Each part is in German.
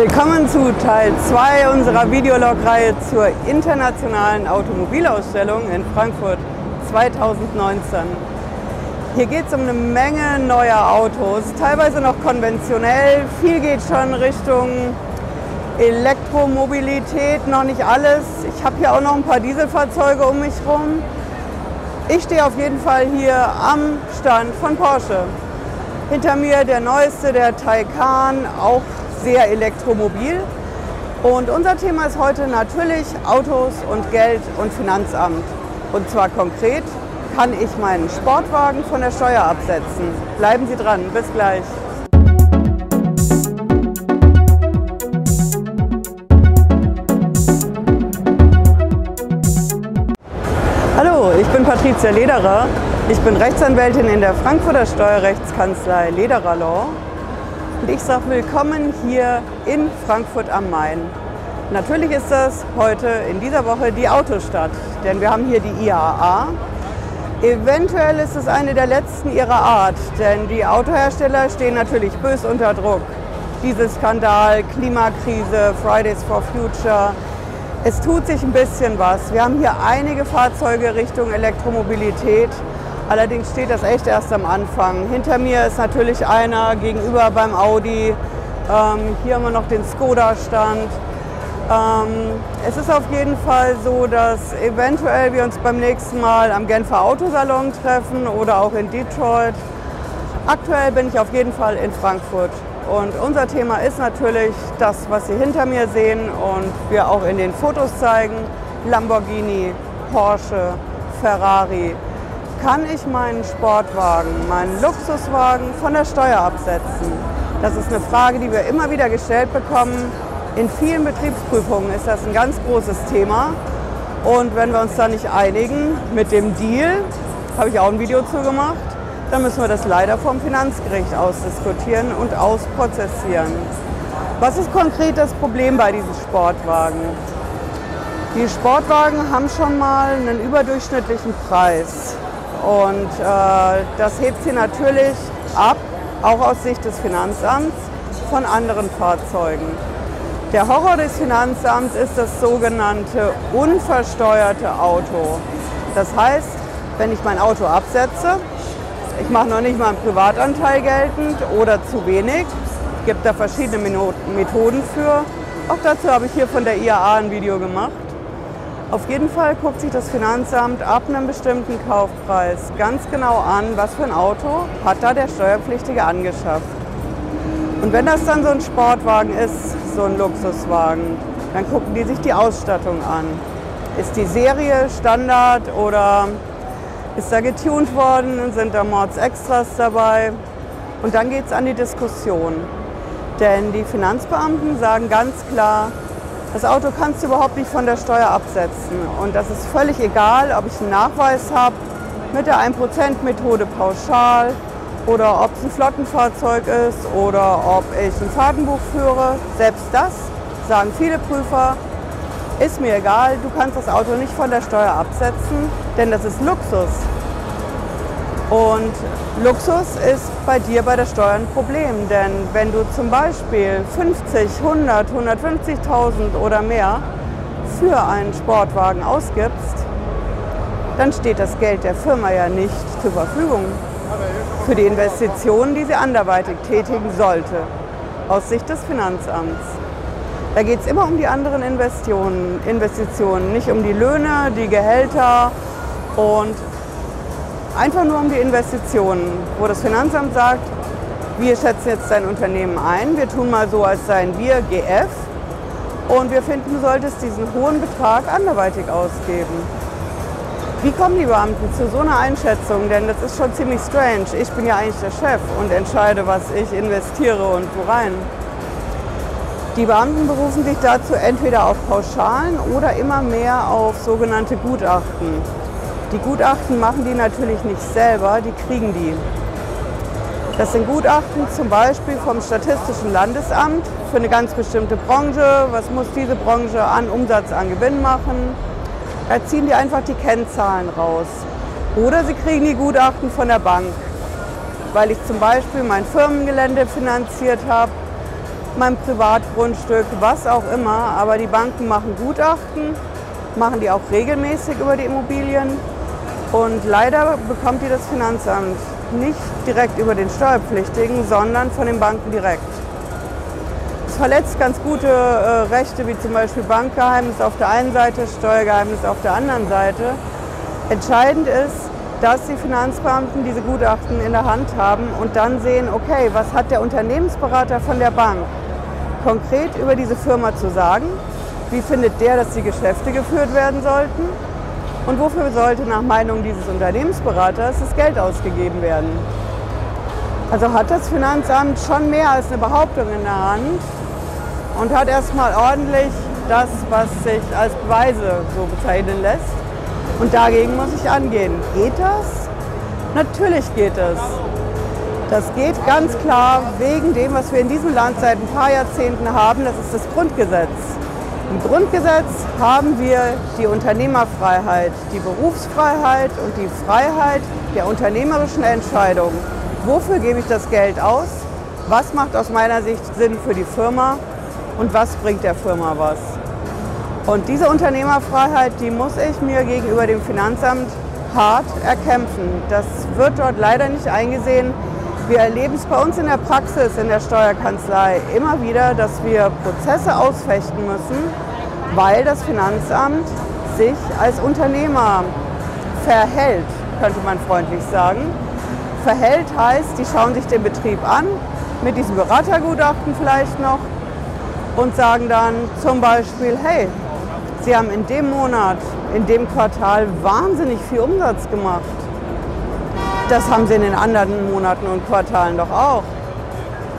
Willkommen zu Teil 2 unserer Videolog-Reihe zur internationalen Automobilausstellung in Frankfurt 2019. Hier geht es um eine Menge neuer Autos, teilweise noch konventionell. Viel geht schon Richtung Elektromobilität, noch nicht alles. Ich habe hier auch noch ein paar Dieselfahrzeuge um mich herum. Ich stehe auf jeden Fall hier am Stand von Porsche. Hinter mir der neueste, der Taycan, auch sehr elektromobil. Und unser Thema ist heute natürlich Autos und Geld und Finanzamt. Und zwar konkret, kann ich meinen Sportwagen von der Steuer absetzen? Bleiben Sie dran, bis gleich. Hallo, ich bin Patricia Lederer. Ich bin Rechtsanwältin in der Frankfurter Steuerrechtskanzlei Lederer Law. Und ich sage willkommen hier in Frankfurt am Main. Natürlich ist das heute in dieser Woche die Autostadt, denn wir haben hier die IAA. Eventuell ist es eine der letzten ihrer Art, denn die Autohersteller stehen natürlich bös unter Druck. Dieselskandal, Klimakrise, Fridays for Future, es tut sich ein bisschen was. Wir haben hier einige Fahrzeuge Richtung Elektromobilität. Allerdings steht das echt erst am Anfang. Hinter mir ist natürlich einer gegenüber beim Audi. Ähm, hier haben wir noch den Skoda-Stand. Ähm, es ist auf jeden Fall so, dass eventuell wir uns beim nächsten Mal am Genfer Autosalon treffen oder auch in Detroit. Aktuell bin ich auf jeden Fall in Frankfurt. Und unser Thema ist natürlich das, was Sie hinter mir sehen und wir auch in den Fotos zeigen. Lamborghini, Porsche, Ferrari. Kann ich meinen Sportwagen, meinen Luxuswagen von der Steuer absetzen? Das ist eine Frage, die wir immer wieder gestellt bekommen. In vielen Betriebsprüfungen ist das ein ganz großes Thema. Und wenn wir uns da nicht einigen mit dem Deal, habe ich auch ein Video zu gemacht, dann müssen wir das leider vom Finanzgericht ausdiskutieren und ausprozessieren. Was ist konkret das Problem bei diesen Sportwagen? Die Sportwagen haben schon mal einen überdurchschnittlichen Preis und äh, das hebt sie natürlich ab, auch aus Sicht des Finanzamts, von anderen Fahrzeugen. Der Horror des Finanzamts ist das sogenannte unversteuerte Auto. Das heißt, wenn ich mein Auto absetze, ich mache noch nicht mal einen Privatanteil geltend oder zu wenig. Gibt da verschiedene Methoden für. Auch dazu habe ich hier von der IAA ein Video gemacht. Auf jeden Fall guckt sich das Finanzamt ab einem bestimmten Kaufpreis ganz genau an, was für ein Auto hat da der Steuerpflichtige angeschafft. Und wenn das dann so ein Sportwagen ist, so ein Luxuswagen, dann gucken die sich die Ausstattung an. Ist die Serie Standard oder ist da getunt worden, sind da Mordsextras dabei. Und dann geht es an die Diskussion. Denn die Finanzbeamten sagen ganz klar, das Auto kannst du überhaupt nicht von der Steuer absetzen. Und das ist völlig egal, ob ich einen Nachweis habe mit der 1%-Methode pauschal oder ob es ein Flottenfahrzeug ist oder ob ich ein Fahrtenbuch führe. Selbst das sagen viele Prüfer, ist mir egal, du kannst das Auto nicht von der Steuer absetzen, denn das ist Luxus. Und Luxus ist bei dir bei der Steuer ein Problem, denn wenn du zum Beispiel 50, 100, 150.000 oder mehr für einen Sportwagen ausgibst, dann steht das Geld der Firma ja nicht zur Verfügung für die Investitionen, die sie anderweitig tätigen sollte, aus Sicht des Finanzamts. Da geht es immer um die anderen Investitionen, Investitionen, nicht um die Löhne, die Gehälter und einfach nur um die Investitionen, wo das Finanzamt sagt, wir schätzen jetzt dein Unternehmen ein, wir tun mal so, als seien wir GF und wir finden, du solltest diesen hohen Betrag anderweitig ausgeben. Wie kommen die Beamten zu so einer Einschätzung? Denn das ist schon ziemlich strange. Ich bin ja eigentlich der Chef und entscheide, was ich investiere und wo rein. Die Beamten berufen sich dazu entweder auf Pauschalen oder immer mehr auf sogenannte Gutachten. Die Gutachten machen die natürlich nicht selber, die kriegen die. Das sind Gutachten zum Beispiel vom Statistischen Landesamt für eine ganz bestimmte Branche. Was muss diese Branche an Umsatz, an Gewinn machen? Da ziehen die einfach die Kennzahlen raus. Oder sie kriegen die Gutachten von der Bank, weil ich zum Beispiel mein Firmengelände finanziert habe mein Privatgrundstück, was auch immer. Aber die Banken machen Gutachten, machen die auch regelmäßig über die Immobilien. Und leider bekommt die das Finanzamt nicht direkt über den Steuerpflichtigen, sondern von den Banken direkt. Es verletzt ganz gute äh, Rechte, wie zum Beispiel Bankgeheimnis auf der einen Seite, Steuergeheimnis auf der anderen Seite. Entscheidend ist, dass die Finanzbeamten diese Gutachten in der Hand haben und dann sehen, okay, was hat der Unternehmensberater von der Bank konkret über diese Firma zu sagen? Wie findet der, dass die Geschäfte geführt werden sollten? Und wofür sollte nach Meinung dieses Unternehmensberaters das Geld ausgegeben werden? Also hat das Finanzamt schon mehr als eine Behauptung in der Hand und hat erstmal ordentlich das, was sich als Beweise so bezeichnen lässt. Und dagegen muss ich angehen. Geht das? Natürlich geht es. Das geht ganz klar wegen dem, was wir in diesem Land seit ein paar Jahrzehnten haben. Das ist das Grundgesetz. Im Grundgesetz haben wir die Unternehmerfreiheit, die Berufsfreiheit und die Freiheit der unternehmerischen Entscheidung. Wofür gebe ich das Geld aus? Was macht aus meiner Sicht Sinn für die Firma? Und was bringt der Firma was? Und diese Unternehmerfreiheit, die muss ich mir gegenüber dem Finanzamt hart erkämpfen. Das wird dort leider nicht eingesehen. Wir erleben es bei uns in der Praxis, in der Steuerkanzlei immer wieder, dass wir Prozesse ausfechten müssen, weil das Finanzamt sich als Unternehmer verhält, könnte man freundlich sagen. Verhält heißt, die schauen sich den Betrieb an, mit diesem Beratergutachten vielleicht noch, und sagen dann zum Beispiel, hey, Sie haben in dem Monat, in dem Quartal wahnsinnig viel Umsatz gemacht. Das haben Sie in den anderen Monaten und Quartalen doch auch.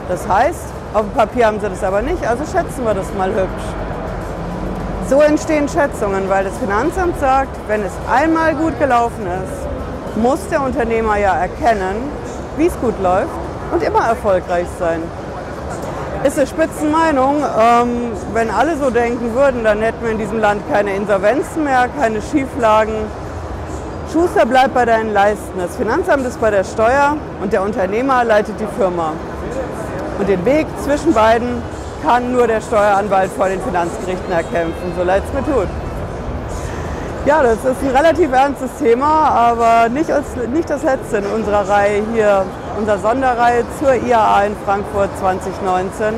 Das heißt, auf dem Papier haben Sie das aber nicht, also schätzen wir das mal hübsch. So entstehen Schätzungen, weil das Finanzamt sagt, wenn es einmal gut gelaufen ist, muss der Unternehmer ja erkennen, wie es gut läuft und immer erfolgreich sein ist eine Spitzenmeinung. Ähm, wenn alle so denken würden, dann hätten wir in diesem Land keine Insolvenzen mehr, keine Schieflagen. Schuster bleibt bei deinen Leisten. Das Finanzamt ist bei der Steuer und der Unternehmer leitet die Firma. Und den Weg zwischen beiden kann nur der Steueranwalt vor den Finanzgerichten erkämpfen, so leid es mir tut. Ja, das ist ein relativ ernstes Thema, aber nicht, als, nicht das letzte in unserer Reihe hier unserer Sonderreihe zur IAA in Frankfurt 2019.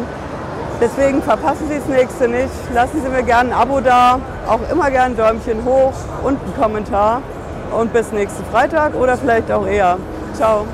Deswegen verpassen Sie das nächste nicht. Lassen Sie mir gerne ein Abo da, auch immer gerne ein Däumchen hoch und einen Kommentar. Und bis nächsten Freitag oder vielleicht auch eher. Ciao.